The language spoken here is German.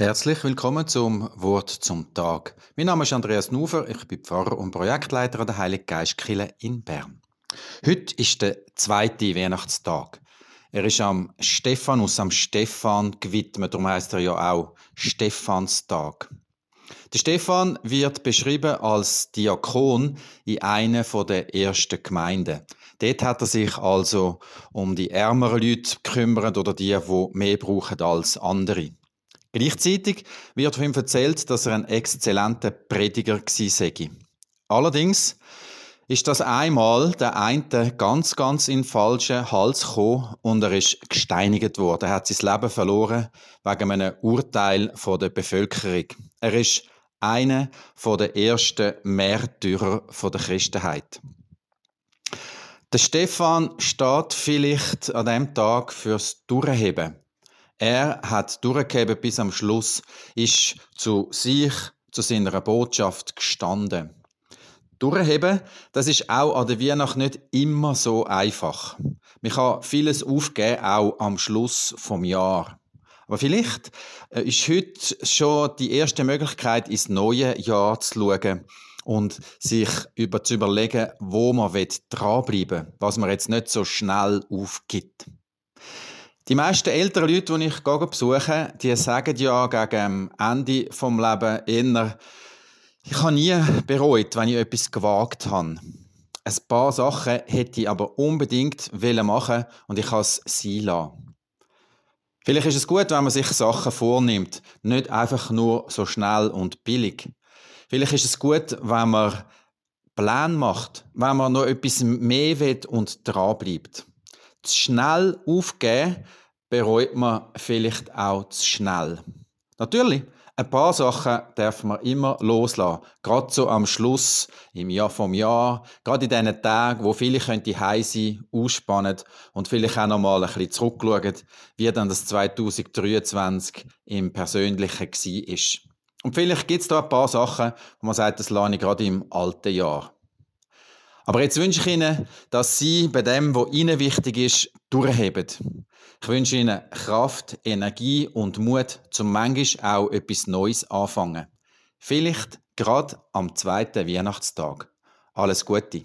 Herzlich willkommen zum Wort zum Tag. Mein Name ist Andreas Nufer, ich bin Pfarrer und Projektleiter an der Heilige Geistkirche in Bern. Heute ist der zweite Weihnachtstag. Er ist am Stephanus, am Stephan gewidmet, darum heißt er ja auch Stephanstag. Der Stephan wird beschrieben als Diakon in einer der ersten Gemeinden. Dort hat er sich also um die ärmeren Leute gekümmert oder die, die mehr brauchen als andere. Gleichzeitig wird von ihm erzählt, dass er ein exzellenter Prediger sei. Allerdings ist das einmal der eine ganz, ganz in falschen Hals gekommen und er ist gesteinigt worden. Er hat sein Leben verloren wegen einem Urteil von der Bevölkerung. Er ist einer der ersten Märtyrer der Christenheit. Der Stefan steht vielleicht an dem Tag fürs Durchheben. Er hat durchgegeben bis am Schluss, ist zu sich, zu seiner Botschaft gestanden. Durchheben, das ist auch an der Weihnacht nicht immer so einfach. Man kann vieles aufgeben, auch am Schluss vom Jahr. Aber vielleicht äh, ist heute schon die erste Möglichkeit, ins neue Jahr zu schauen und sich über zu überlegen, wo man dranbleiben will, was man jetzt nicht so schnell aufgibt. Die meisten älteren Leute, die ich besuche, die sagen ja gegen Ende vom Leben eher, ich habe nie bereut, wenn ich etwas gewagt habe. Ein paar Sachen hätte ich aber unbedingt machen und ich kann es sein lassen. Vielleicht ist es gut, wenn man sich Sachen vornimmt, nicht einfach nur so schnell und billig. Vielleicht ist es gut, wenn man Pläne macht, wenn man noch etwas mehr will und dranbleibt zu schnell aufgeben, bereut man vielleicht auch zu schnell. Natürlich, ein paar Sachen darf man immer loslassen. Gerade so am Schluss, im Jahr vom Jahr, gerade in diesen Tagen, wo viele könnte heim sein, ausspannen und vielleicht auch noch mal ein bisschen zurückschauen, wie dann das 2023 im Persönlichen war. Und vielleicht gibt es da ein paar Sachen, wo man sagt, das lerne ich gerade im alten Jahr. Aber jetzt wünsche ich Ihnen, dass Sie bei dem, was Ihnen wichtig ist, durchheben. Ich wünsche Ihnen Kraft, Energie und Mut, zum manchmal auch etwas Neues anfangen. Vielleicht gerade am zweiten Weihnachtstag. Alles Gute.